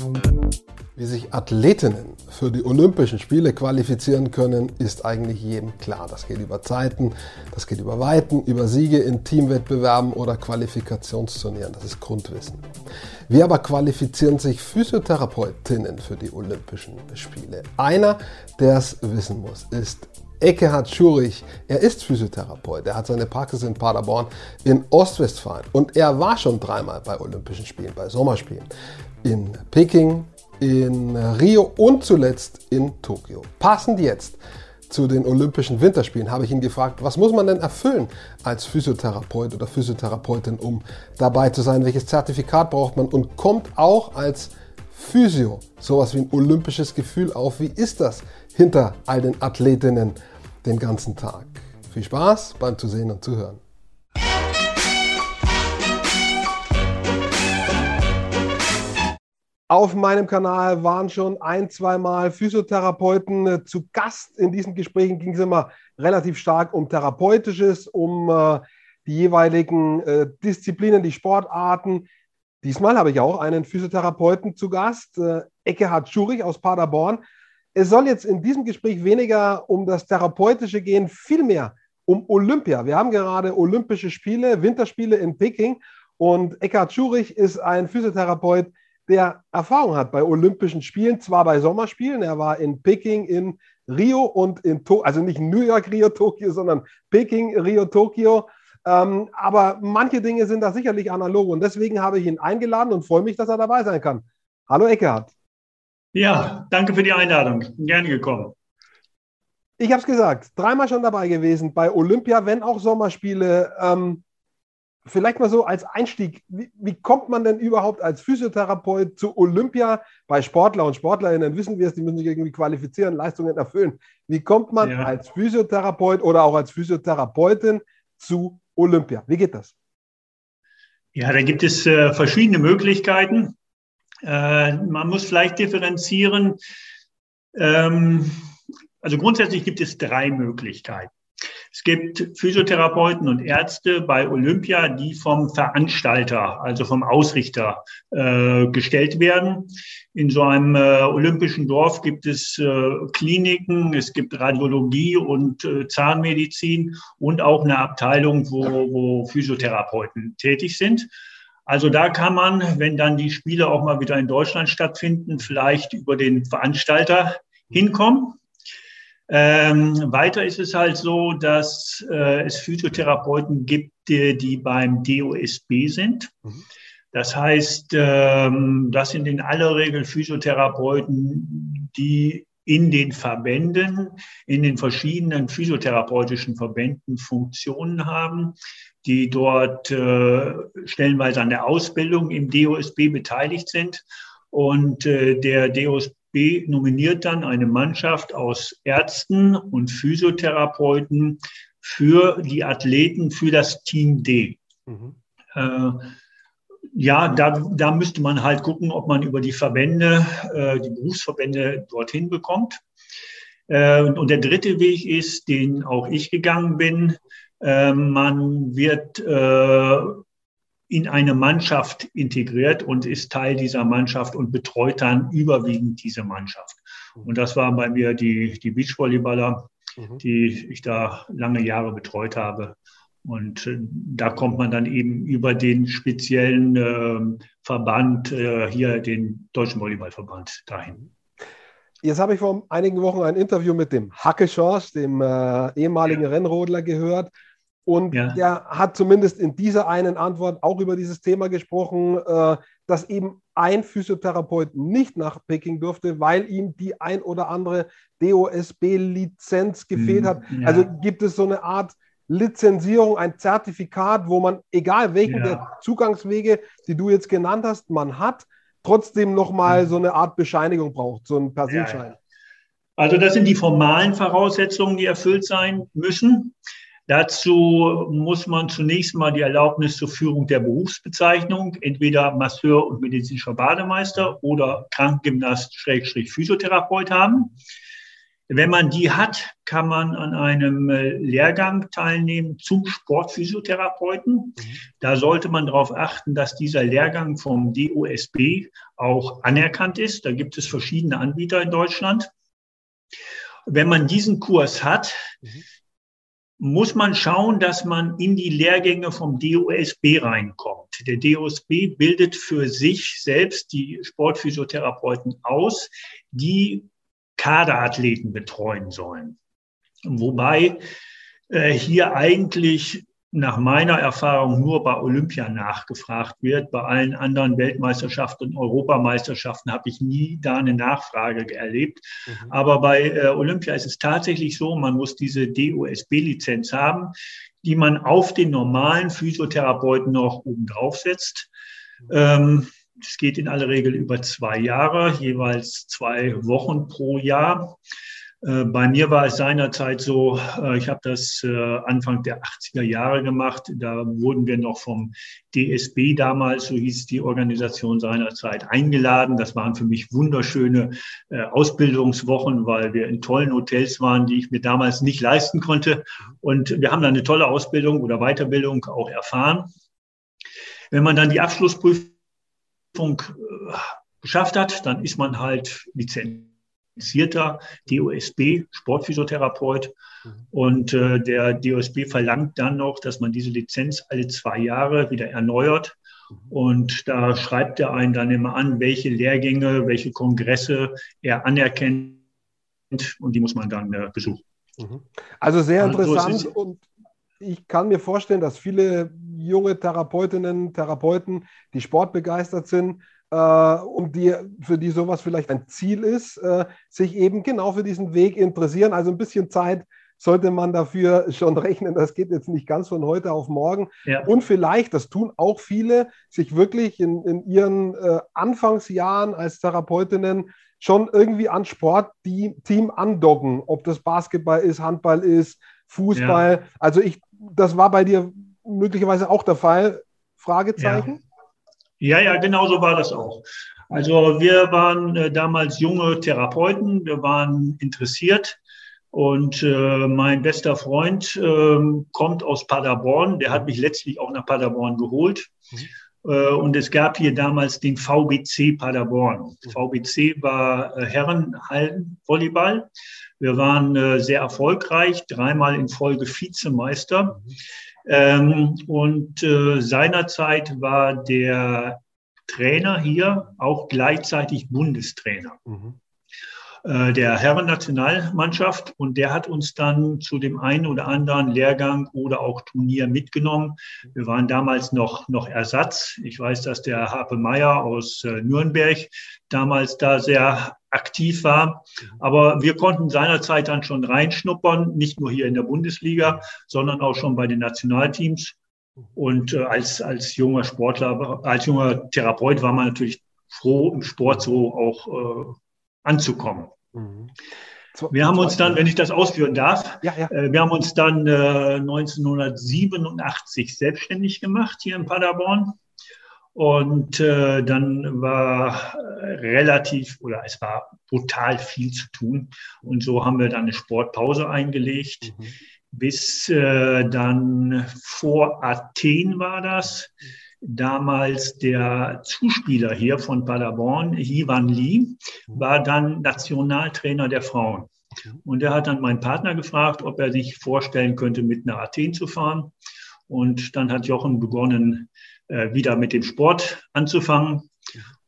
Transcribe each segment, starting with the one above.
Thank you. Wie sich Athletinnen für die Olympischen Spiele qualifizieren können, ist eigentlich jedem klar. Das geht über Zeiten, das geht über Weiten, über Siege in Teamwettbewerben oder Qualifikationsturnieren. Das ist Grundwissen. Wie aber qualifizieren sich Physiotherapeutinnen für die Olympischen Spiele? Einer, der es wissen muss, ist Eckehard Schurich. Er ist Physiotherapeut. Er hat seine Praxis in Paderborn in Ostwestfalen. Und er war schon dreimal bei Olympischen Spielen, bei Sommerspielen. In Peking, in Rio und zuletzt in Tokio. Passend jetzt zu den Olympischen Winterspielen habe ich ihn gefragt, was muss man denn erfüllen als Physiotherapeut oder Physiotherapeutin, um dabei zu sein? Welches Zertifikat braucht man? Und kommt auch als Physio sowas wie ein olympisches Gefühl auf? Wie ist das hinter all den Athletinnen den ganzen Tag? Viel Spaß beim Zusehen und Zuhören. Auf meinem Kanal waren schon ein, zweimal Physiotherapeuten zu Gast. In diesen Gesprächen ging es immer relativ stark um Therapeutisches, um äh, die jeweiligen äh, Disziplinen, die Sportarten. Diesmal habe ich auch einen Physiotherapeuten zu Gast, äh, Eckehard Schurich aus Paderborn. Es soll jetzt in diesem Gespräch weniger um das Therapeutische gehen, vielmehr um Olympia. Wir haben gerade Olympische Spiele, Winterspiele in Peking und Eckhard Schurich ist ein Physiotherapeut, der Erfahrung hat bei Olympischen Spielen, zwar bei Sommerspielen, er war in Peking, in Rio und in Tokio, also nicht New York, Rio, Tokio, sondern Peking, Rio, Tokio. Ähm, aber manche Dinge sind da sicherlich analog und deswegen habe ich ihn eingeladen und freue mich, dass er dabei sein kann. Hallo Eckhardt. Ja, danke für die Einladung. Gerne gekommen. Ich habe es gesagt, dreimal schon dabei gewesen bei Olympia, wenn auch Sommerspiele. Ähm, vielleicht mal so als Einstieg, wie, wie, kommt man denn überhaupt als Physiotherapeut zu Olympia? Bei Sportler und Sportlerinnen wissen wir es, die müssen sich irgendwie qualifizieren, Leistungen erfüllen. Wie kommt man ja. als Physiotherapeut oder auch als Physiotherapeutin zu Olympia? Wie geht das? Ja, da gibt es äh, verschiedene Möglichkeiten. Äh, man muss vielleicht differenzieren. Ähm, also grundsätzlich gibt es drei Möglichkeiten. Es gibt Physiotherapeuten und Ärzte bei Olympia, die vom Veranstalter, also vom Ausrichter äh, gestellt werden. In so einem äh, olympischen Dorf gibt es äh, Kliniken, es gibt Radiologie und äh, Zahnmedizin und auch eine Abteilung, wo, wo Physiotherapeuten tätig sind. Also da kann man, wenn dann die Spiele auch mal wieder in Deutschland stattfinden, vielleicht über den Veranstalter hinkommen. Ähm, weiter ist es halt so, dass äh, es Physiotherapeuten gibt, die, die beim DOSB sind. Mhm. Das heißt, ähm, das sind in aller Regel Physiotherapeuten, die in den Verbänden, in den verschiedenen physiotherapeutischen Verbänden Funktionen haben, die dort äh, stellenweise an der Ausbildung im DOSB beteiligt sind. Und äh, der DOSB B nominiert dann eine Mannschaft aus Ärzten und Physiotherapeuten für die Athleten für das Team D. Mhm. Äh, ja, da, da müsste man halt gucken, ob man über die Verbände, äh, die Berufsverbände dorthin bekommt. Äh, und der dritte Weg ist, den auch ich gegangen bin. Äh, man wird äh, in eine Mannschaft integriert und ist Teil dieser Mannschaft und betreut dann überwiegend diese Mannschaft. Und das waren bei mir die, die Beachvolleyballer, mhm. die ich da lange Jahre betreut habe. Und äh, da kommt man dann eben über den speziellen äh, Verband, äh, hier den Deutschen Volleyballverband, dahin. Jetzt habe ich vor einigen Wochen ein Interview mit dem Hacke Schorsch, dem äh, ehemaligen ja. Rennrodler, gehört. Und ja. der hat zumindest in dieser einen Antwort auch über dieses Thema gesprochen, äh, dass eben ein Physiotherapeut nicht nach Peking durfte, weil ihm die ein oder andere DOSB-Lizenz gefehlt hat. Ja. Also gibt es so eine Art Lizenzierung, ein Zertifikat, wo man, egal welchen ja. der Zugangswege, die du jetzt genannt hast, man hat, trotzdem nochmal so eine Art Bescheinigung braucht, so ein Personenschein. Also das sind die formalen Voraussetzungen, die erfüllt sein müssen. Dazu muss man zunächst mal die Erlaubnis zur Führung der Berufsbezeichnung, entweder Masseur und medizinischer Bademeister oder Krankengymnast-Physiotherapeut haben. Wenn man die hat, kann man an einem äh, Lehrgang teilnehmen zum Sportphysiotherapeuten. Mhm. Da sollte man darauf achten, dass dieser Lehrgang vom DOSB auch anerkannt ist. Da gibt es verschiedene Anbieter in Deutschland. Wenn man diesen Kurs hat, mhm. Muss man schauen, dass man in die Lehrgänge vom DOSB reinkommt. Der DOSB bildet für sich selbst die Sportphysiotherapeuten aus, die Kaderathleten betreuen sollen. Wobei äh, hier eigentlich nach meiner Erfahrung nur bei Olympia nachgefragt wird. Bei allen anderen Weltmeisterschaften und Europameisterschaften habe ich nie da eine Nachfrage erlebt. Mhm. Aber bei äh, Olympia ist es tatsächlich so, man muss diese DOSB-Lizenz haben, die man auf den normalen Physiotherapeuten noch oben drauf setzt. Mhm. Ähm, es geht in aller Regel über zwei Jahre, jeweils zwei Wochen pro Jahr. Äh, bei mir war es seinerzeit so, äh, ich habe das äh, Anfang der 80er Jahre gemacht. Da wurden wir noch vom DSB damals, so hieß die Organisation seinerzeit, eingeladen. Das waren für mich wunderschöne Ausbildungswochen, weil wir in tollen Hotels waren, die ich mir damals nicht leisten konnte. Und wir haben dann eine tolle Ausbildung oder Weiterbildung auch erfahren. Wenn man dann die Abschlussprüfung geschafft hat, dann ist man halt lizenzierter DOSB, Sportphysiotherapeut. Mhm. Und äh, der DOSB verlangt dann noch, dass man diese Lizenz alle zwei Jahre wieder erneuert. Mhm. Und da schreibt er einen dann immer an, welche Lehrgänge, welche Kongresse er anerkennt. Und die muss man dann äh, besuchen. Mhm. Also sehr interessant. Also so und ich kann mir vorstellen, dass viele junge Therapeutinnen, Therapeuten, die sportbegeistert sind, äh, und die, für die sowas vielleicht ein Ziel ist, äh, sich eben genau für diesen Weg interessieren. Also ein bisschen Zeit sollte man dafür schon rechnen. Das geht jetzt nicht ganz von heute auf morgen. Ja. Und vielleicht, das tun auch viele, sich wirklich in, in ihren äh, Anfangsjahren als Therapeutinnen schon irgendwie an Sportteam andocken, ob das Basketball ist, Handball ist, Fußball. Ja. Also ich, das war bei dir möglicherweise auch der Fall? Fragezeichen? Ja, ja, ja genau so war das auch. Also wir waren äh, damals junge Therapeuten, wir waren interessiert und äh, mein bester Freund äh, kommt aus Paderborn, der hat mich letztlich auch nach Paderborn geholt. Mhm. Äh, und es gab hier damals den VBC Paderborn. Mhm. VBC war äh, Herrenhallenvolleyball. Wir waren äh, sehr erfolgreich, dreimal in Folge Vizemeister. Mhm. Ähm, und äh, seinerzeit war der Trainer hier auch gleichzeitig Bundestrainer. Mhm. Äh, der Herren-Nationalmannschaft und der hat uns dann zu dem einen oder anderen Lehrgang oder auch Turnier mitgenommen. Wir waren damals noch, noch Ersatz. Ich weiß, dass der Harpe Meyer aus äh, Nürnberg damals da sehr aktiv war. Aber wir konnten seinerzeit dann schon reinschnuppern, nicht nur hier in der Bundesliga, sondern auch schon bei den Nationalteams. Und äh, als, als junger Sportler, als junger Therapeut war man natürlich froh, im Sport so auch äh, anzukommen. Mhm. Wir haben uns dann, wenn ich das ausführen darf, ja, ja. Äh, wir haben uns dann äh, 1987 selbstständig gemacht hier in Paderborn. Und äh, dann war relativ oder es war brutal viel zu tun. Und so haben wir dann eine Sportpause eingelegt. Mhm. Bis äh, dann vor Athen war das. Damals der Zuspieler hier von Paderborn, Ivan Lee, war dann Nationaltrainer der Frauen. Und er hat dann meinen Partner gefragt, ob er sich vorstellen könnte, mit nach Athen zu fahren. Und dann hat Jochen begonnen, äh, wieder mit dem Sport anzufangen.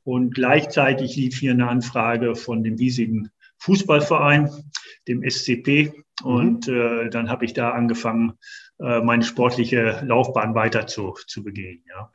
Und gleichzeitig lief hier eine Anfrage von dem hiesigen Fußballverein, dem SCP. Und mhm. äh, dann habe ich da angefangen, meine sportliche Laufbahn weiter zu, zu begehen. Ja.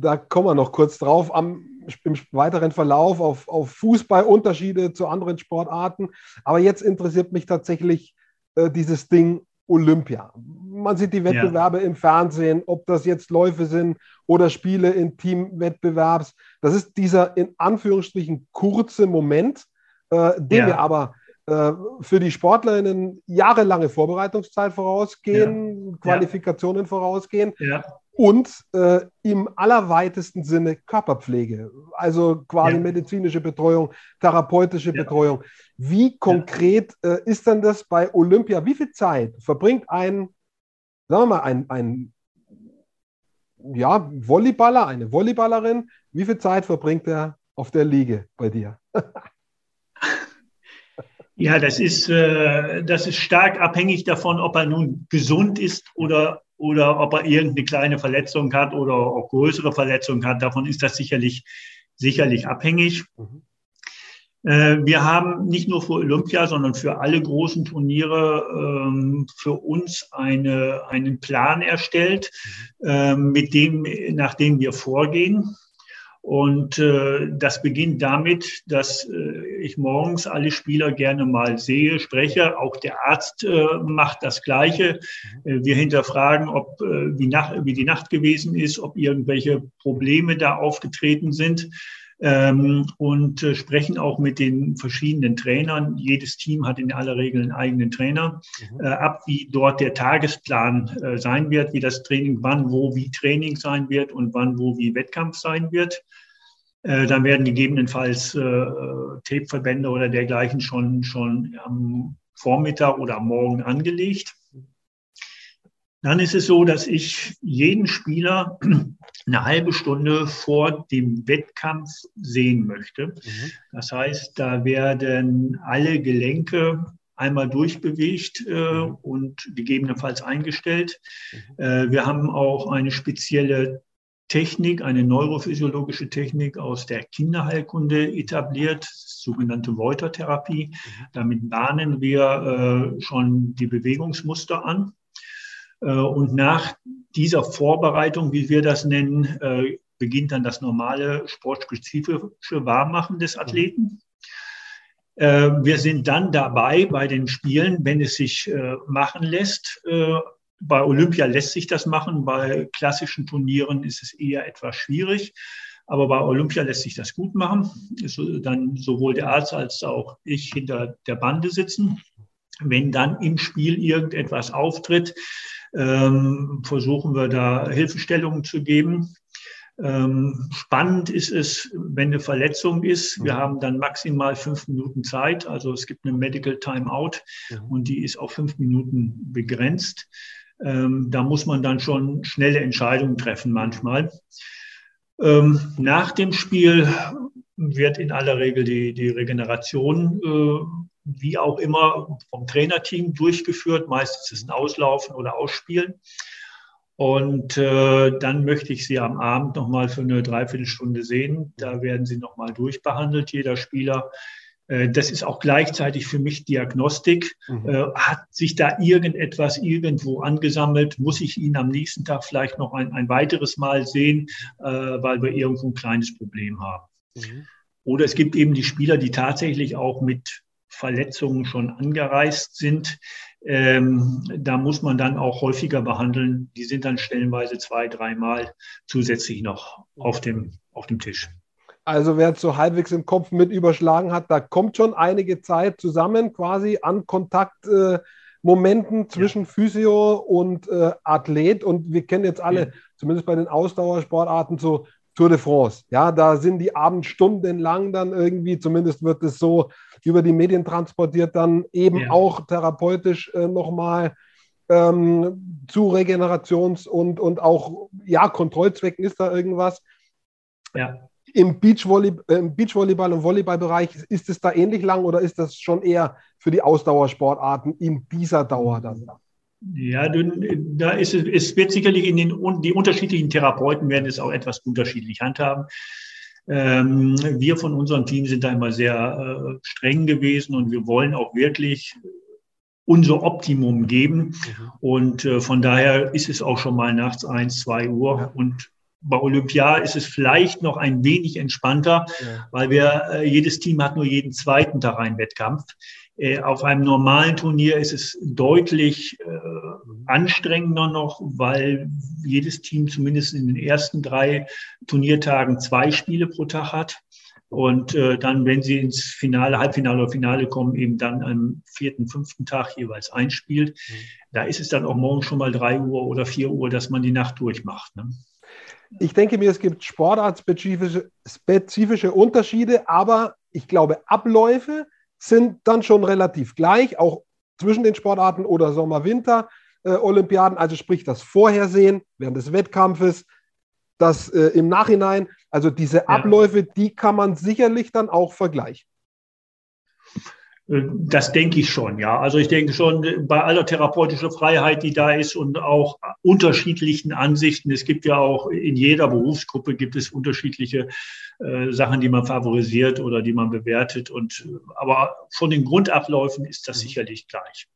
Da kommen wir noch kurz drauf. Am, Im weiteren Verlauf auf, auf Fußballunterschiede zu anderen Sportarten. Aber jetzt interessiert mich tatsächlich äh, dieses Ding Olympia. Man sieht die Wettbewerbe ja. im Fernsehen, ob das jetzt Läufe sind oder Spiele in Teamwettbewerbs. Das ist dieser in Anführungsstrichen kurze Moment, äh, den ja. wir aber äh, für die Sportlerinnen jahrelange Vorbereitungszeit vorausgehen, ja. Qualifikationen ja. vorausgehen. Ja. und äh, im allerweitesten Sinne Körperpflege, also quasi medizinische Betreuung, therapeutische. Betreuung. Wie konkret äh, ist denn das bei Olympia? Wie viel Zeit verbringt ein, sagen wir mal, ein, ein ja, Volleyballer, eine Volleyballerin, wie viel Zeit verbringt er auf der Liege bei dir? ja, das ist, äh, das ist stark abhängig davon, ob er nun gesund ist oder oder ob er irgendeine kleine Verletzung hat oder auch größere Verletzungen hat. Davon ist das sicherlich, sicherlich abhängig. Mhm. Äh, wir haben nicht nur für Olympia, sondern für alle großen Turniere ähm, für uns eine, einen Plan erstellt, mhm. äh, mit dem, nach dem wir vorgehen. Und äh, das beginnt damit, dass äh, ich morgens alle Spieler gerne mal sehe, spreche. Auch der Arzt äh, macht das Gleiche. Äh, wir hinterfragen, ob äh, wie, nach, wie die Nacht gewesen ist, ob irgendwelche Probleme da aufgetreten sind. Ähm, und äh, sprechen auch mit den verschiedenen Trainern. Jedes Team hat in aller Regel einen eigenen Trainer mhm. äh, ab, wie dort der Tagesplan äh, sein wird, wie das Training, wann, wo, wie Training sein wird und wann, wo, wie Wettkampf sein wird. Äh, dann werden gegebenenfalls äh, Tapeverbände oder dergleichen schon, schon am Vormittag oder am Morgen angelegt. Dann ist es so, dass ich jeden Spieler eine halbe Stunde vor dem Wettkampf sehen möchte. Mhm. Das heißt, da werden alle Gelenke einmal durchbewegt äh, mhm. und gegebenenfalls eingestellt. Mhm. Äh, wir haben auch eine spezielle Technik, eine neurophysiologische Technik aus der Kinderheilkunde etabliert, sogenannte Voiter-Therapie. Mhm. Damit bahnen wir äh, schon die Bewegungsmuster an. Äh, und nach dieser Vorbereitung, wie wir das nennen, äh, beginnt dann das normale sportspezifische Warmmachen des Athleten. Äh, wir sind dann dabei bei den Spielen, wenn es sich machen lässt. Bei Olympia lässt sich das machen, bei klassischen Turnieren ist es eher etwas schwierig. Aber bei Olympia lässt sich das gut machen. Dann sowohl der Arzt als auch ich hinter der Bande sitzen. Wenn dann im Spiel irgendetwas auftritt, ähm, versuchen wir da Hilfestellungen zu geben. Ähm, spannend ist es, wenn eine Verletzung ist. Wir mhm. haben dann maximal fünf Minuten Zeit. Also es gibt eine Medical Timeout mhm. und die ist auf fünf Minuten begrenzt. Ähm, da muss man dann schon schnelle Entscheidungen treffen manchmal. Ähm, nach dem Spiel wird in aller Regel die, die Regeneration äh, wie auch immer vom Trainerteam durchgeführt. Meistens ist es ein Auslaufen oder Ausspielen. Und äh, dann möchte ich Sie am Abend nochmal für eine Dreiviertelstunde sehen. Da werden Sie nochmal durchbehandelt, jeder Spieler. Äh, das ist auch gleichzeitig für mich Diagnostik. Mhm. Äh, hat sich da irgendetwas irgendwo angesammelt? Muss ich ihn am nächsten Tag vielleicht noch ein, ein weiteres Mal sehen, äh, weil wir irgendwo ein kleines Problem haben? Mhm. Oder es gibt eben die Spieler, die tatsächlich auch mit Verletzungen schon angereist sind. Ähm, da muss man dann auch häufiger behandeln. Die sind dann stellenweise zwei, dreimal zusätzlich noch auf dem, auf dem Tisch. Also wer so halbwegs im Kopf mit überschlagen hat, da kommt schon einige Zeit zusammen quasi an Kontaktmomenten äh, zwischen ja. Physio und äh, Athlet. Und wir kennen jetzt alle, ja. zumindest bei den Ausdauersportarten, so Tour de France. Ja, da sind die Abend stundenlang dann irgendwie, zumindest wird es so über die Medien transportiert, dann eben ja. auch therapeutisch äh, nochmal ähm, zu Regenerations- und, und auch, ja, Kontrollzwecken ist da irgendwas. Ja. Im, Beachvolley, äh, Im Beachvolleyball- und Volleyballbereich ist es da ähnlich lang oder ist das schon eher für die Ausdauersportarten in dieser Dauer dann? Ja, da ist es, es wird sicherlich in den, die unterschiedlichen Therapeuten werden es auch etwas unterschiedlich handhaben. Ähm, wir von unserem Team sind da immer sehr äh, streng gewesen und wir wollen auch wirklich unser Optimum geben. Und äh, von daher ist es auch schon mal nachts eins, zwei Uhr. Und bei Olympia ist es vielleicht noch ein wenig entspannter, ja. weil wir, äh, jedes Team hat nur jeden zweiten Tag einen Wettkampf. Äh, auf einem normalen Turnier ist es deutlich äh, anstrengender noch, weil jedes Team zumindest in den ersten drei Turniertagen zwei Spiele pro Tag hat. Und äh, dann, wenn sie ins Finale, Halbfinale oder Finale kommen, eben dann am vierten, fünften Tag jeweils einspielt. Mhm. Da ist es dann auch morgen schon mal drei Uhr oder vier Uhr, dass man die Nacht durchmacht. Ne? Ich denke mir, es gibt sportartspezifische spezifische Unterschiede, aber ich glaube, Abläufe sind dann schon relativ gleich, auch zwischen den Sportarten oder Sommer-Winter. Äh, Olympiaden, also sprich das Vorhersehen während des Wettkampfes, das äh, im Nachhinein, also diese. Abläufe, die kann man sicherlich dann auch vergleichen. Äh, das denke ich schon, ja. Also ich denke schon, bei aller therapeutischer Freiheit, die da ist und auch unterschiedlichen Ansichten. Es gibt ja auch in jeder Berufsgruppe gibt es unterschiedliche äh, Sachen, die man favorisiert oder die man bewertet. Und aber von den Grundabläufen ist das mhm. sicherlich gleich.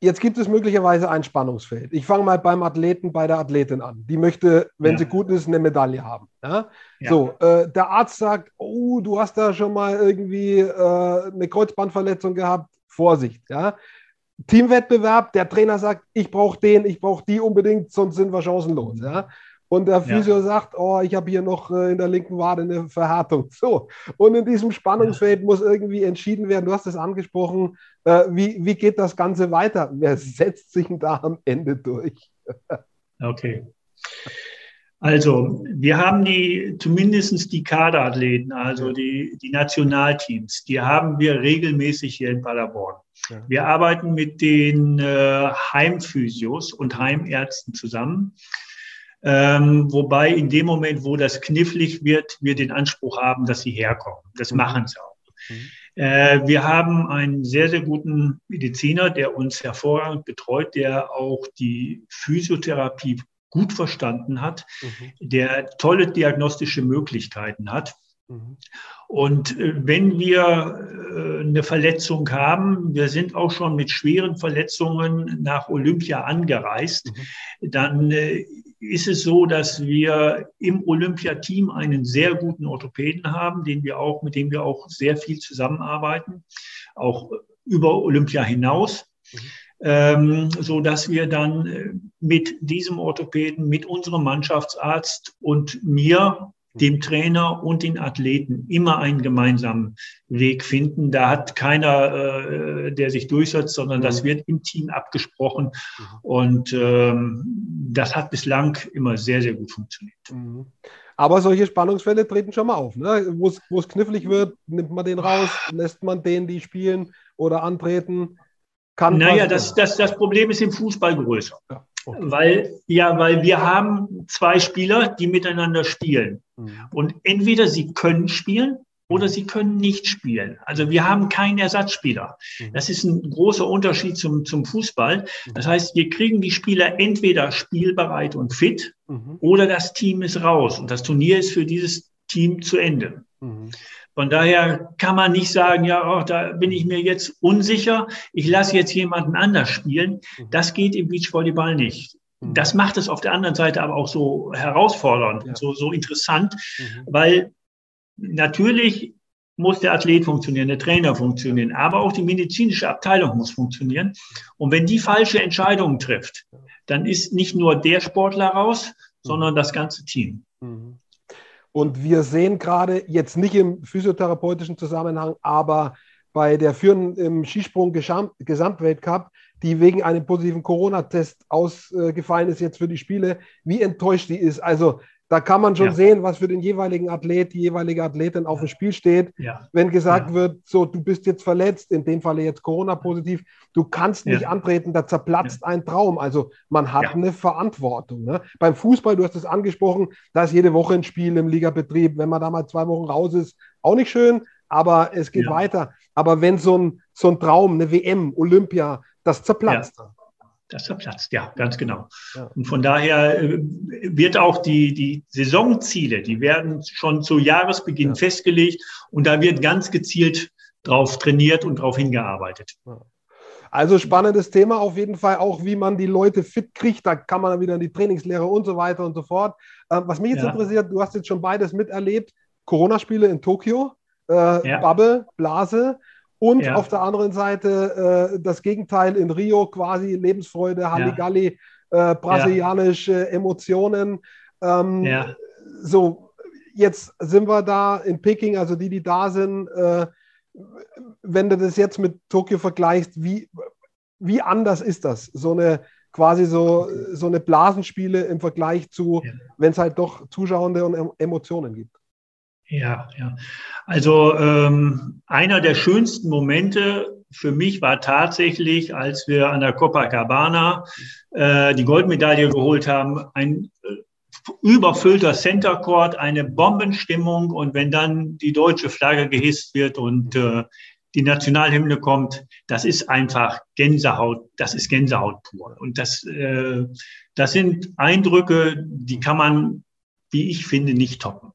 Jetzt gibt es möglicherweise ein Spannungsfeld. Ich fange mal beim Athleten, bei der Athletin an. Die möchte, wenn ja. sie gut ist, eine Medaille haben. Ja? Ja. So, äh, der Arzt sagt, oh, du hast da schon mal irgendwie äh, eine Kreuzbandverletzung gehabt. Vorsicht. Ja? Teamwettbewerb, der Trainer sagt, ich brauche den, ich brauche die unbedingt, sonst sind wir chancenlos. Ja? Und der Physio ja. sagt, oh, ich habe hier noch äh, in der linken Wade eine Verhärtung. So. Und in diesem Spannungsfeld ja. muss irgendwie entschieden werden. Du hast es angesprochen. Äh, wie, wie geht das Ganze weiter? Wer setzt sich da am Ende durch? okay. Also, wir haben die, zumindest die Kaderathleten, also die, die Nationalteams, die haben wir regelmäßig hier in Paderborn. Ja. Wir arbeiten mit den äh, Heimphysios und Heimärzten zusammen. Ähm, wobei in dem Moment, wo das knifflig wird, wir den Anspruch haben, dass sie herkommen. Das mhm. machen sie auch. Mhm. Äh, wir haben einen sehr, sehr guten Mediziner, der uns hervorragend betreut, der auch die Physiotherapie gut verstanden hat, mhm. der tolle diagnostische Möglichkeiten hat. Mhm. Und äh, wenn wir äh, eine Verletzung haben, wir sind auch schon mit schweren Verletzungen nach Olympia angereist, mhm. dann äh, ist es so, dass wir im Olympiateam einen sehr guten Orthopäden haben, den wir auch, mit dem wir auch sehr viel zusammenarbeiten, auch über Olympia hinaus. Mhm. Ähm, so dass wir dann äh, mit diesem Orthopäden, mit unserem Mannschaftsarzt und mir dem Trainer und den Athleten immer einen gemeinsamen Weg finden. Da hat keiner, äh, der sich durchsetzt, sondern das mhm. wird im Team abgesprochen. Mhm. Und ähm, das hat bislang immer sehr, sehr gut funktioniert. Mhm. Aber solche Spannungsfälle treten schon mal auf. Ne? Wo es knifflig wird, nimmt man den raus, lässt man den, die spielen oder antreten. Kann naja, das, das, das Problem ist im Fußball größer. Ja. Okay. Weil, ja, weil wir haben zwei Spieler, die miteinander spielen. Mhm. Und entweder sie können spielen oder sie können nicht spielen. Also wir haben keinen Ersatzspieler. Mhm. Das ist ein großer Unterschied zum, zum Fußball. Mhm. Das heißt, wir kriegen die Spieler entweder spielbereit und fit mhm. oder das Team ist raus und das Turnier ist für dieses Team zu Ende. Von daher kann man nicht sagen, ja, oh, da bin ich mir jetzt unsicher, ich lasse jetzt jemanden anders spielen. Mhm. Das geht im Beachvolleyball nicht. Mhm. Das macht es auf der anderen Seite aber auch so herausfordernd, ja. so, so interessant, mhm. weil natürlich muss der Athlet funktionieren, der Trainer funktionieren, aber auch die medizinische Abteilung muss funktionieren. Und wenn die falsche Entscheidungen trifft, dann ist nicht nur der Sportler raus, mhm. sondern das ganze Team. Mhm. Und wir sehen gerade jetzt nicht im physiotherapeutischen Zusammenhang, aber bei der führenden im Skisprung Gesamtweltcup, die wegen einem positiven Corona-Test ausgefallen ist jetzt für die Spiele, wie enttäuscht die ist. Also da kann man schon ja. sehen, was für den jeweiligen Athlet, die jeweilige Athletin auf dem Spiel steht. Ja. Wenn gesagt ja. wird, so, du bist jetzt verletzt, in dem Falle jetzt Corona-positiv, du kannst nicht antreten, da zerplatzt ein Traum. Also man hat eine Verantwortung. Ne? Beim Fußball, du hast es angesprochen, da ist jede Woche ein Spiel im Ligabetrieb. Wenn man da mal zwei Wochen raus ist, auch nicht schön, aber es geht weiter. Aber wenn so ein, so ein Traum, eine WM, Olympia, das zerplatzt. Ja das verplatzt, ja, ganz genau. Ja. Und von daher äh, wird auch die, die Saisonziele, die werden schon zu Jahresbeginn ja. festgelegt und da wird ganz gezielt drauf trainiert und drauf hingearbeitet. Also spannendes Thema auf jeden Fall, auch wie man die Leute fit kriegt. Da kann man dann wieder in die Trainingslehre und so weiter und so fort. Ähm, was mich jetzt interessiert, du hast jetzt schon beides miterlebt. Corona-Spiele in Tokio, äh. Bubble, Blase. Und ja. auf der anderen Seite äh, das Gegenteil in Rio, quasi Lebensfreude, Halligalli, ja. äh, brasilianische Emotionen. Ähm, ja. So, jetzt sind wir da in Peking, also die, die da sind, äh, wenn du das jetzt mit Tokio vergleichst, wie, wie anders ist das? So eine quasi so, so eine Blasenspiele im Vergleich zu, wenn es halt doch Zuschauende und Emotionen gibt. Ja, ja. Also ähm, einer der schönsten Momente für mich war tatsächlich, als wir an der Copacabana äh, die Goldmedaille geholt haben, ein äh, überfüllter Center Court, eine Bombenstimmung und wenn dann die deutsche Flagge gehisst wird und äh, die Nationalhymne kommt, das ist einfach Gänsehaut, das ist Gänsehaut pur. Und das, äh, das sind Eindrücke, die kann man, wie ich finde, nicht toppen.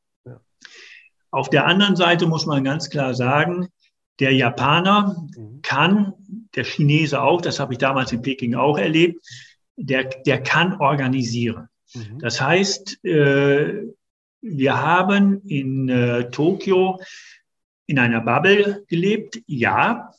Auf der anderen Seite muss man ganz klar sagen, der Japaner mhm. kann, der Chinese auch, das habe ich damals in Peking auch erlebt, der, der kann organisieren. Mhm. Das heißt, äh, wir haben in äh, Tokio in einer Bubble gelebt, ja.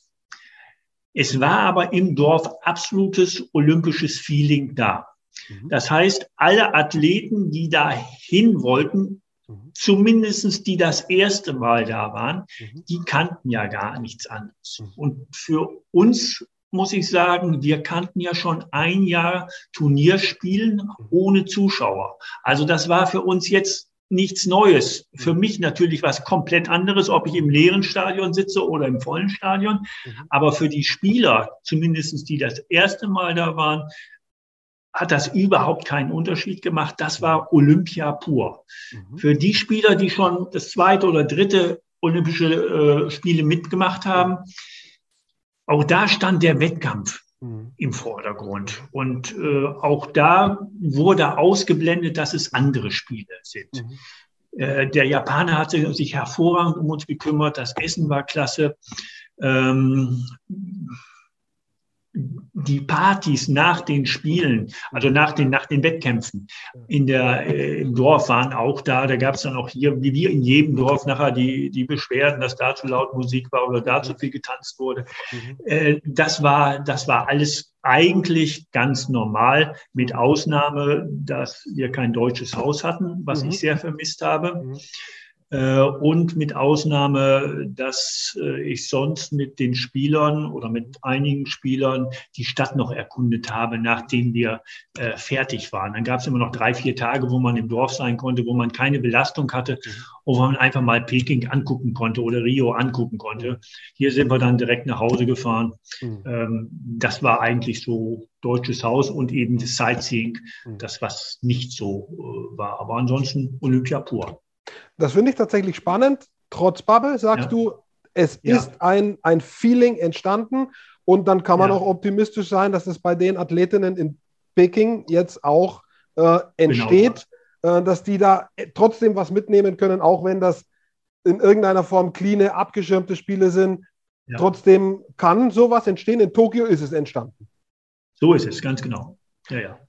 Es war aber im Dorf absolutes olympisches Feeling da. Mhm. Das heißt, alle Athleten, die dahin wollten, mhm. zumindest die das erste Mal da waren, mhm. die kannten ja gar nichts anderes. Und für uns muss ich sagen, wir kannten ja schon ein Jahr Turnierspielen ohne Zuschauer. Also das war für uns jetzt nichts Neues. Für mich natürlich was komplett anderes, ob ich im leeren Stadion sitze oder im vollen Stadion. Mhm. Aber für die Spieler, zumindestens die das erste Mal da waren, hat das überhaupt keinen Unterschied gemacht. Das war Olympia pur. Mhm. Für die Spieler, die schon das zweite oder dritte Olympische äh, Spiele mitgemacht haben, auch da stand der Wettkampf mhm. im Vordergrund. Und äh, auch da wurde ausgeblendet, dass es andere Spiele sind. Mhm. Äh, der Japaner hat sich hervorragend um uns gekümmert, das Essen war klasse. Ähm, die Partys nach den Spielen, also nach den, nach den Wettkämpfen in der, äh, im Dorf waren auch da. Da gab es dann auch hier, wie wir in jedem Dorf, nachher die, die Beschwerden, dass da zu laut Musik war oder da zu viel getanzt wurde. Mhm. Äh, das, war, das war alles eigentlich ganz normal, mit Ausnahme, dass wir kein deutsches Haus hatten, was mhm. ich sehr vermisst habe. Mhm. Äh, und mit Ausnahme, dass äh, ich sonst mit den Spielern oder mit einigen Spielern die Stadt noch erkundet habe, nachdem wir äh, fertig waren. Dann gab es immer noch drei, vier Tage, wo man im Dorf sein konnte, wo man keine Belastung hatte, wo man einfach mal Peking angucken konnte oder Rio angucken konnte. Hier sind wir dann direkt nach Hause gefahren. Mhm. Ähm, das war eigentlich so deutsches Haus und eben das Sightseeing, mhm. das was nicht so war. Aber ansonsten Olympia pur. Das finde ich tatsächlich spannend. Trotz Bubble sagst ja. du, es ja. ist ein, ein Feeling entstanden und dann kann man ja. auch optimistisch sein, dass es bei den Athletinnen in Peking jetzt auch äh, entsteht, genau. äh, dass die da trotzdem was mitnehmen können, auch wenn das in irgendeiner Form clean, abgeschirmte Spiele sind. Trotzdem kann sowas entstehen. In Tokio ist es entstanden. So ist es, ganz genau. Ja, ja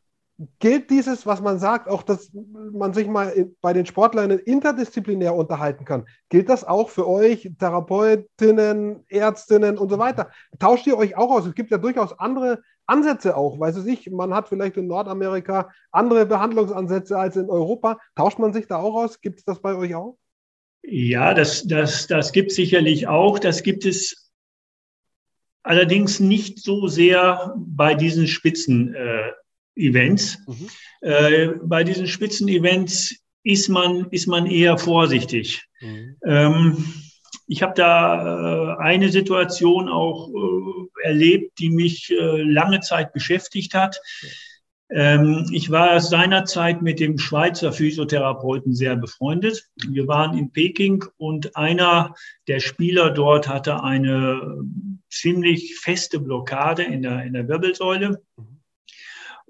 gilt dieses, was man sagt, auch, dass man sich mal bei den Sportlern interdisziplinär unterhalten kann. Gilt das auch für euch, Therapeutinnen, Ärztinnen und so weiter? Tauscht ihr euch auch aus? Es gibt ja durchaus andere Ansätze auch. Weiß es ich, man hat vielleicht in Nordamerika andere Behandlungsansätze als in Europa. Tauscht man sich da auch aus? Gibt es das bei euch auch? Ja, das, das, das gibt es sicherlich auch. Das gibt es allerdings nicht so sehr bei diesen Spitzen. Äh, Events. Mhm. Äh, bei diesen Spitzenevents ist man, ist man eher vorsichtig. Mhm. Ähm, ich habe da äh, eine Situation auch äh, erlebt, die mich äh, lange Zeit beschäftigt hat. Ähm, ich war seinerzeit mit dem Schweizer Physiotherapeuten sehr befreundet. Wir waren in Peking und einer der Spieler dort hatte eine ziemlich feste Blockade in der, in der Wirbelsäule. Mhm.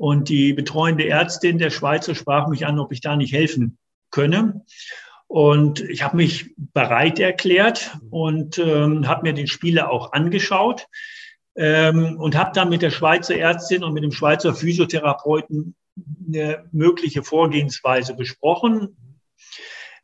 Und die betreuende Ärztin der Schweizer sprach mich an, ob ich da nicht helfen könne. Und ich habe mich bereit erklärt und ähm, habe mir den Spieler auch angeschaut ähm, und habe dann mit der Schweizer Ärztin und mit dem Schweizer Physiotherapeuten eine mögliche Vorgehensweise besprochen.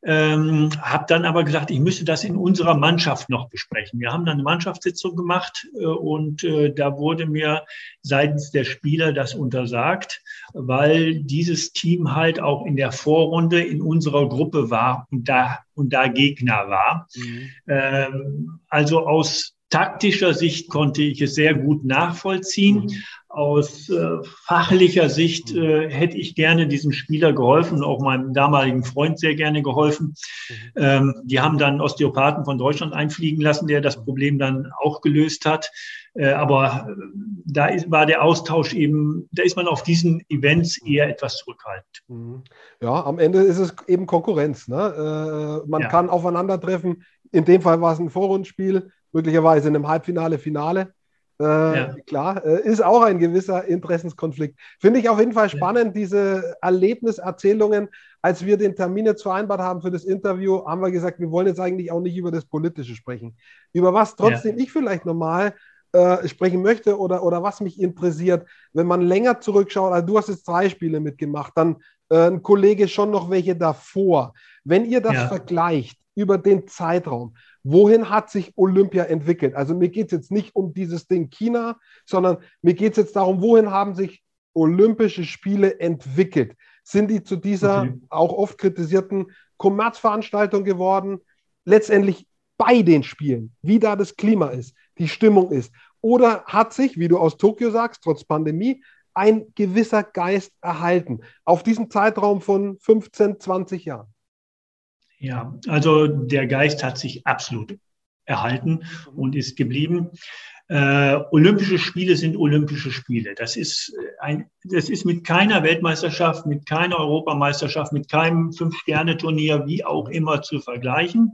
Ähm, habe dann aber gesagt, ich müsste das in unserer Mannschaft noch besprechen. Wir haben dann eine Mannschaftssitzung gemacht äh, und äh, da wurde mir seitens der Spieler das untersagt, weil dieses Team halt auch in der Vorrunde in unserer Gruppe war und da, und da Gegner war. Mhm. Ähm, also aus taktischer Sicht konnte ich es sehr gut nachvollziehen. Mhm. Aus äh, fachlicher Sicht äh, hätte ich gerne diesem Spieler geholfen, auch meinem damaligen Freund sehr gerne geholfen. Mhm. Ähm, die haben dann Osteopathen von Deutschland einfliegen lassen, der das Problem dann auch gelöst hat. Äh, aber äh, da ist, war der Austausch eben, da ist man auf diesen Events eher etwas zurückhaltend. Mhm. Ja, am Ende ist es eben Konkurrenz. Ne? Äh, man ja. kann aufeinandertreffen. In dem Fall war es ein Vorrundspiel, möglicherweise in einem Halbfinale, Finale. Äh, ja. Klar, äh, ist auch ein gewisser Interessenskonflikt. Finde ich auf jeden Fall spannend, ja. diese Erlebniserzählungen. Als wir den Termin jetzt vereinbart haben für das Interview, haben wir gesagt, wir wollen jetzt eigentlich auch nicht über das Politische sprechen. Über was trotzdem ja. ich vielleicht nochmal äh, sprechen möchte oder, oder was mich interessiert, wenn man länger zurückschaut, also du hast jetzt drei Spiele mitgemacht, dann äh, ein Kollege schon noch welche davor. Wenn ihr das vergleicht über den Zeitraum, wohin hat sich Olympia entwickelt? Also mir geht es jetzt nicht um dieses Ding China, sondern mir geht es jetzt darum, wohin haben sich Olympische Spiele entwickelt? Sind die zu dieser okay. auch oft kritisierten Kommerzveranstaltung geworden? Letztendlich bei den Spielen, wie da das Klima ist, die Stimmung ist. Oder hat sich, wie du aus Tokio sagst, trotz Pandemie, ein gewisser Geist erhalten auf diesem Zeitraum von 15, 20 Jahren? Ja, also der Geist hat sich absolut erhalten und ist geblieben. Äh, Olympische Spiele sind Olympische Spiele. Das ist ein, das ist mit keiner Weltmeisterschaft, mit keiner Europameisterschaft, mit keinem Fünf-Sterne-Turnier, wie auch immer zu vergleichen.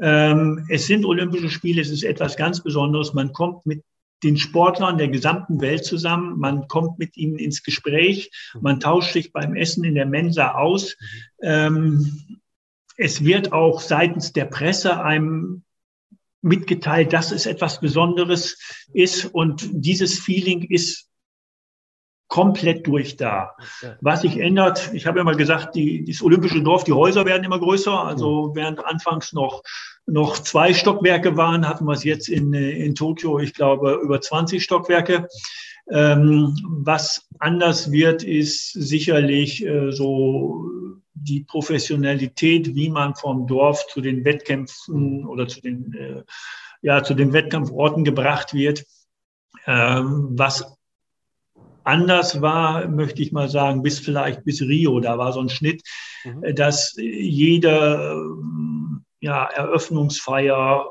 Ähm, es sind Olympische Spiele. Es ist etwas ganz Besonderes. Man kommt mit den Sportlern der gesamten Welt zusammen. Man kommt mit ihnen ins Gespräch. Man tauscht sich beim Essen in der Mensa aus. Ähm, es wird auch seitens der Presse einem mitgeteilt, dass es etwas Besonderes ist und dieses Feeling ist komplett durch da. Was sich ändert, ich habe immer gesagt, die, das olympische Dorf, die Häuser werden immer größer. Also während anfangs noch, noch zwei Stockwerke waren, hatten wir es jetzt in, in Tokio, ich glaube, über 20 Stockwerke. Ähm, was anders wird, ist sicherlich äh, so die Professionalität, wie man vom Dorf zu den Wettkämpfen oder zu den, äh, ja, zu den Wettkampforten gebracht wird. Ähm, was anders war, möchte ich mal sagen, bis vielleicht bis Rio, da war so ein Schnitt, mhm. dass jede ja, Eröffnungsfeier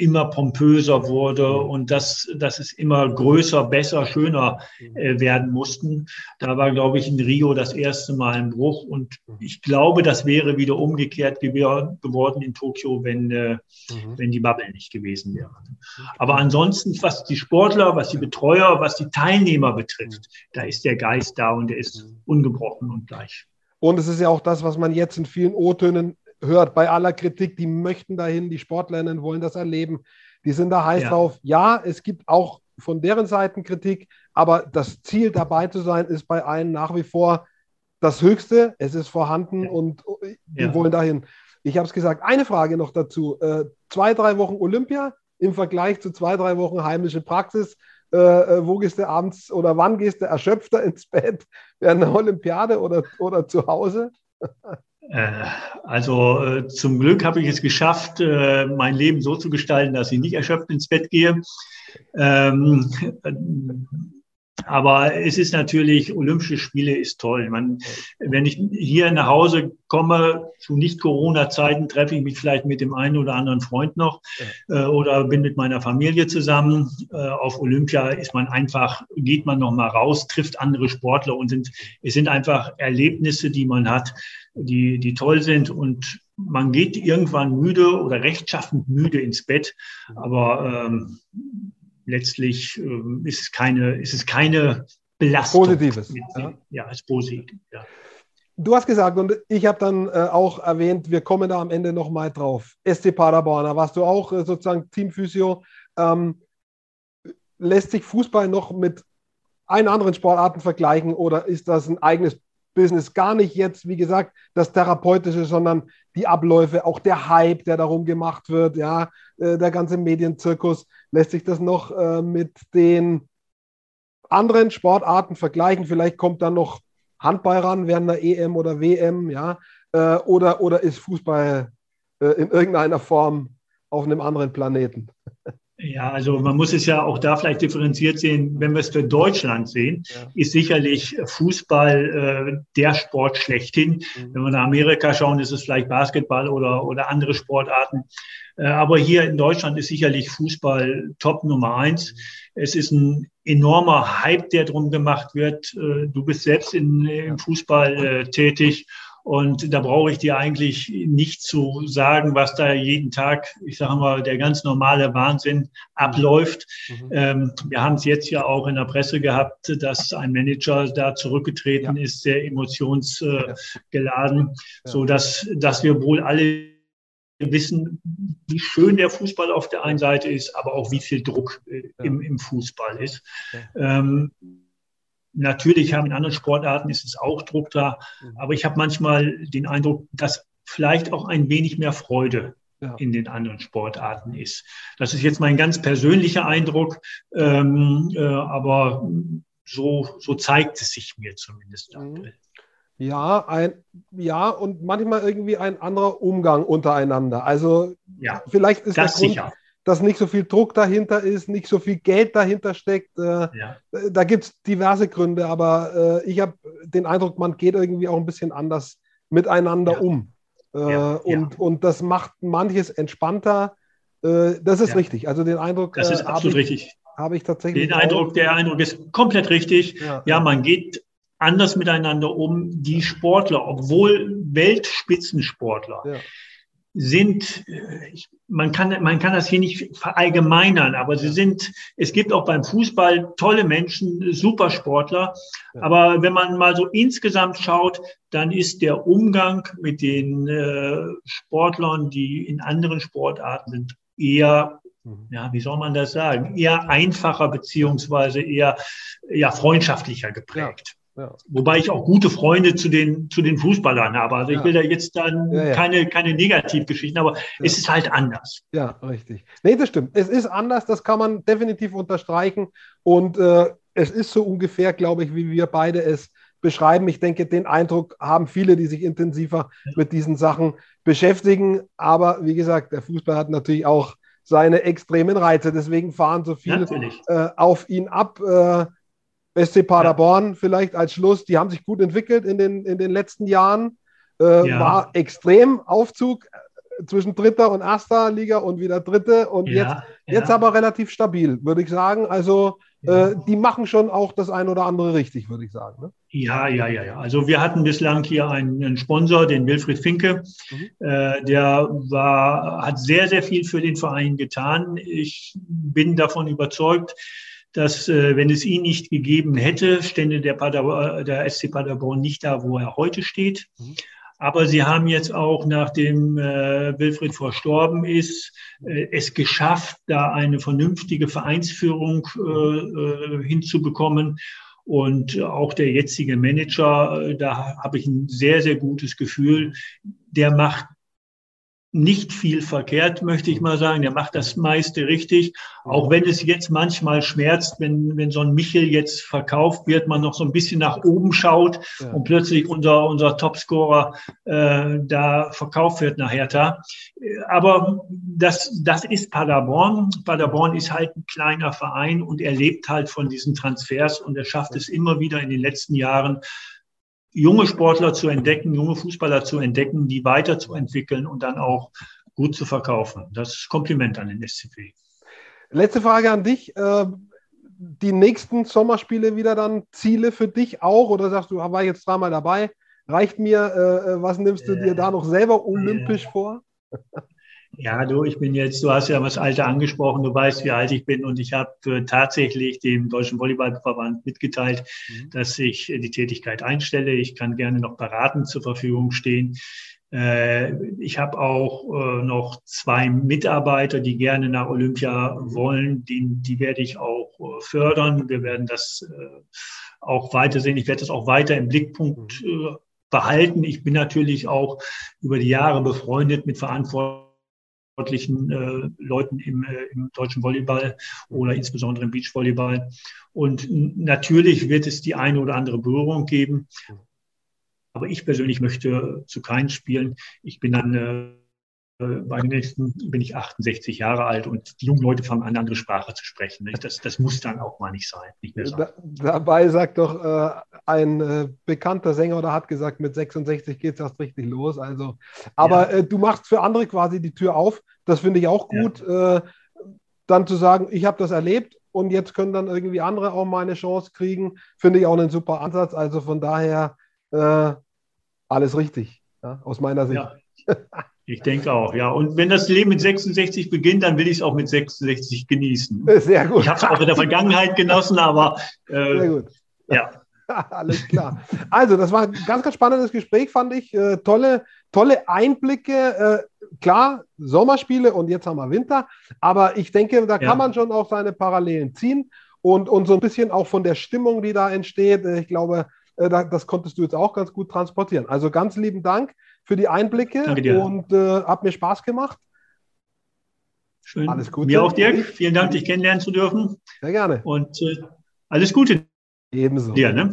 immer pompöser wurde mhm. und dass, dass es immer größer, besser, schöner mhm. äh, werden mussten. Da war, glaube ich, in Rio das erste Mal ein Bruch. Und mhm. ich glaube, das wäre wieder umgekehrt geworden in Tokio, wenn, äh, mhm. wenn die Bubble nicht gewesen wäre. Aber ansonsten, was die Sportler, was die Betreuer, was die Teilnehmer betrifft, da ist der Geist da und der ist ungebrochen und gleich. Und es ist ja auch das, was man jetzt in vielen O-Tönen hört bei aller Kritik, die möchten dahin, die Sportlerinnen wollen das erleben, die sind da heiß ja. drauf. Ja, es gibt auch von deren Seiten Kritik, aber das Ziel dabei zu sein, ist bei allen nach wie vor das Höchste. Es ist vorhanden ja. und die ja. wollen dahin. Ich habe es gesagt, eine Frage noch dazu. Äh, zwei, drei Wochen Olympia im Vergleich zu zwei, drei Wochen heimische Praxis. Äh, äh wo gehst du abends oder wann gehst du erschöpfter ins Bett? Während der Olympiade oder, oder zu Hause? Äh, also äh, zum Glück habe ich es geschafft, äh, mein Leben so zu gestalten, dass ich nicht erschöpft ins Bett gehe. Ähm, aber es ist natürlich, Olympische Spiele ist toll. Man, wenn ich hier nach Hause komme, zu Nicht-Corona-Zeiten, treffe ich mich vielleicht mit dem einen oder anderen Freund noch äh, oder bin mit meiner Familie zusammen. Äh, auf Olympia ist man einfach, geht man noch mal raus, trifft andere Sportler und sind, es sind einfach Erlebnisse, die man hat, die, die toll sind und man geht irgendwann müde oder rechtschaffend müde ins Bett. Aber ähm, letztlich äh, ist, es keine, ist es keine Belastung. Positives. Ja, ja ist positiv. Ja. Du hast gesagt, und ich habe dann äh, auch erwähnt, wir kommen da am Ende nochmal drauf. SC Paderborn, da warst du auch äh, sozusagen Teamphysio. Ähm, lässt sich Fußball noch mit allen anderen Sportarten vergleichen oder ist das ein eigenes Business. Gar nicht jetzt, wie gesagt, das Therapeutische, sondern die Abläufe, auch der Hype, der darum gemacht wird, ja, äh, der ganze Medienzirkus. Lässt sich das noch äh, mit den anderen Sportarten vergleichen? Vielleicht kommt dann noch Handball ran während einer EM oder WM, ja, äh, oder, oder ist Fußball äh, in irgendeiner Form auf einem anderen Planeten? Ja, also man muss es ja auch da vielleicht differenziert sehen. Wenn wir es für Deutschland sehen, ja. ist sicherlich Fußball äh, der Sport schlechthin. Mhm. Wenn wir nach Amerika schauen, ist es vielleicht Basketball oder, oder andere Sportarten. Äh, aber hier in Deutschland ist sicherlich Fußball Top Nummer eins. Mhm. Es ist ein enormer Hype, der drum gemacht wird. Äh, du bist selbst in, im Fußball äh, tätig. Und da brauche ich dir eigentlich nicht zu sagen, was da jeden Tag, ich sage mal, der ganz normale Wahnsinn abläuft. Mhm. Ähm, wir haben es jetzt ja auch in der Presse gehabt, dass ein Manager da zurückgetreten ja. ist, sehr emotionsgeladen, ja. so dass, dass wir wohl alle wissen, wie schön der Fußball auf der einen Seite ist, aber auch wie viel Druck äh, im, im Fußball ist. Ähm, Natürlich haben in anderen Sportarten ist es auch Druck da, mhm. aber ich habe manchmal den Eindruck, dass vielleicht auch ein wenig mehr Freude ja. in den anderen Sportarten ist. Das ist jetzt mein ganz persönlicher Eindruck, ähm, äh, aber so, so zeigt es sich mir zumindest mhm. aktuell. Ja, ein, ja, und manchmal irgendwie ein anderer Umgang untereinander. Also ja, vielleicht ist das der Grund, sicher dass nicht so viel Druck dahinter ist, nicht so viel Geld dahinter steckt. Äh, ja. Da gibt es diverse Gründe, aber äh, ich habe den Eindruck, man geht irgendwie auch ein bisschen anders miteinander ja. um. Äh, ja. Und, und das macht manches entspannter. Äh, das ist richtig. Also den Eindruck. Das ist äh, absolut ich, richtig. Habe ich tatsächlich. Den Eindruck, der Eindruck ist komplett richtig. Ja, man geht anders miteinander um. Die Sportler, obwohl Weltspitzensportler, sind, äh, man kann, man kann das hier nicht verallgemeinern, aber sie sind, es gibt auch beim Fußball tolle Menschen, Supersportler. Aber wenn man mal so insgesamt schaut, dann ist der Umgang mit den äh, Sportlern, die in anderen Sportarten sind, eher mhm. ja, wie soll man das sagen, eher einfacher beziehungsweise eher, eher freundschaftlicher geprägt. Ja. Wobei ich auch gute Freunde zu den, zu den Fußballern habe. Also ich will da jetzt dann ja, keine, keine Negativgeschichten, aber es ist halt anders. Ja, richtig. Nee, das stimmt. Es ist anders, das kann man definitiv unterstreichen. Und äh, es ist so ungefähr, glaube ich, wie wir beide es beschreiben. Ich denke, den Eindruck haben viele, die sich intensiver mit diesen Sachen beschäftigen. Aber wie gesagt, der Fußball hat natürlich auch seine extremen Reize. Deswegen fahren so viele äh, auf ihn ab. Äh, SC Paderborn ja. vielleicht als Schluss, die haben sich gut entwickelt in den, in den letzten Jahren. Äh, ja. War extrem Aufzug äh, zwischen dritter und erster Liga und wieder dritte und ja, jetzt, jetzt aber relativ stabil, würde ich sagen. Also äh, die machen schon auch das ein oder andere richtig, würde ich sagen. Ne? Ja, ja, ja, ja. Also wir hatten bislang hier einen, einen Sponsor, den Wilfried Finke. Mhm. Äh, der war, hat sehr, sehr viel für den Verein getan. Ich bin davon überzeugt, dass äh, wenn es ihn nicht gegeben hätte, stände der, Pader, der SC Paderborn nicht da, wo er heute steht. Mhm. Aber sie haben jetzt auch, nachdem äh, Wilfried verstorben ist, äh, es geschafft, da eine vernünftige Vereinsführung äh, äh, hinzubekommen. Und auch der jetzige Manager, äh, da habe ich ein sehr, sehr gutes Gefühl. Der macht nicht viel verkehrt, möchte ich mal sagen. Der macht das meiste richtig. Auch wenn es jetzt manchmal schmerzt, wenn, wenn so ein Michel jetzt verkauft wird, man noch so ein bisschen nach oben schaut ja. und plötzlich unser, unser Topscorer äh, da verkauft wird nach Hertha. Aber das, das ist Paderborn. Paderborn ist halt ein kleiner Verein und er lebt halt von diesen Transfers und er schafft es immer wieder in den letzten Jahren, junge Sportler zu entdecken, junge Fußballer zu entdecken, die weiterzuentwickeln und dann auch gut zu verkaufen. Das ist Kompliment an den SCP. Letzte Frage an dich. Ähm, die nächsten Sommerspiele wieder dann Ziele für dich auch? Oder sagst du, war jetzt dreimal dabei? Reicht mir, äh, äh, was nimmst du dir da noch selber olympisch vor? Ja, du, ich bin jetzt, du hast ja das Alter angesprochen, du weißt, wie alt ich bin und ich habe tatsächlich dem Deutschen Volleyballverband mitgeteilt, mhm. dass ich die Tätigkeit einstelle. Ich kann gerne noch beratend zur Verfügung stehen. Äh, ich habe auch äh, noch zwei Mitarbeiter, die gerne nach Olympia wollen. Die, die werde ich auch äh, fördern. Wir werden das auch weitersehen. Ich werde das auch weiter im Blickpunkt behalten. Ich bin natürlich auch über die Jahre befreundet mit verantwortlichen äh, Leuten im, äh, im deutschen Volleyball oder insbesondere im Beachvolleyball. Und natürlich wird es die eine oder andere Berührung geben. Aber ich persönlich möchte zu keinen spielen. Ich bin dann äh, bei den nächsten bin ich 68 Jahre alt und die jungen Leute fangen an, eine andere Sprache zu sprechen. Das, das muss dann auch mal nicht sein. Nicht mehr sein. Da, dabei sagt doch äh, ein äh, bekannter Sänger oder hat gesagt, mit 66 geht es erst richtig los. Also, aber ja. äh, du machst für andere quasi die Tür auf. Das finde ich auch gut. Ja. Äh, dann zu sagen, ich habe das erlebt und jetzt können dann irgendwie andere auch mal eine Chance kriegen, finde ich auch einen super Ansatz. Also von daher äh, alles richtig, ja, aus meiner Sicht. Ich denke auch, ja. Und wenn das Leben mit 66 beginnt, dann will ich es auch mit 66 genießen. Sehr gut. Ich habe es auch in der Vergangenheit genossen, aber äh, Sehr gut. Ja. Alles klar. Also, das war ein ganz, ganz spannendes Gespräch, fand ich. Äh, tolle, tolle Einblicke. Äh, klar, Sommerspiele und jetzt haben wir Winter. Aber ich denke, da kann ja. man schon auch seine Parallelen ziehen und, und so ein bisschen auch von der Stimmung, die da entsteht. Äh, ich glaube, äh, das konntest du jetzt auch ganz gut transportieren. Also ganz lieben Dank für die Einblicke und äh, hat mir Spaß gemacht. Schön. Alles Gute. Mir auch, Dirk. Vielen Dank, dich kennenlernen zu dürfen. Sehr gerne. Und äh, alles Gute. Ebenso. Dir, ne?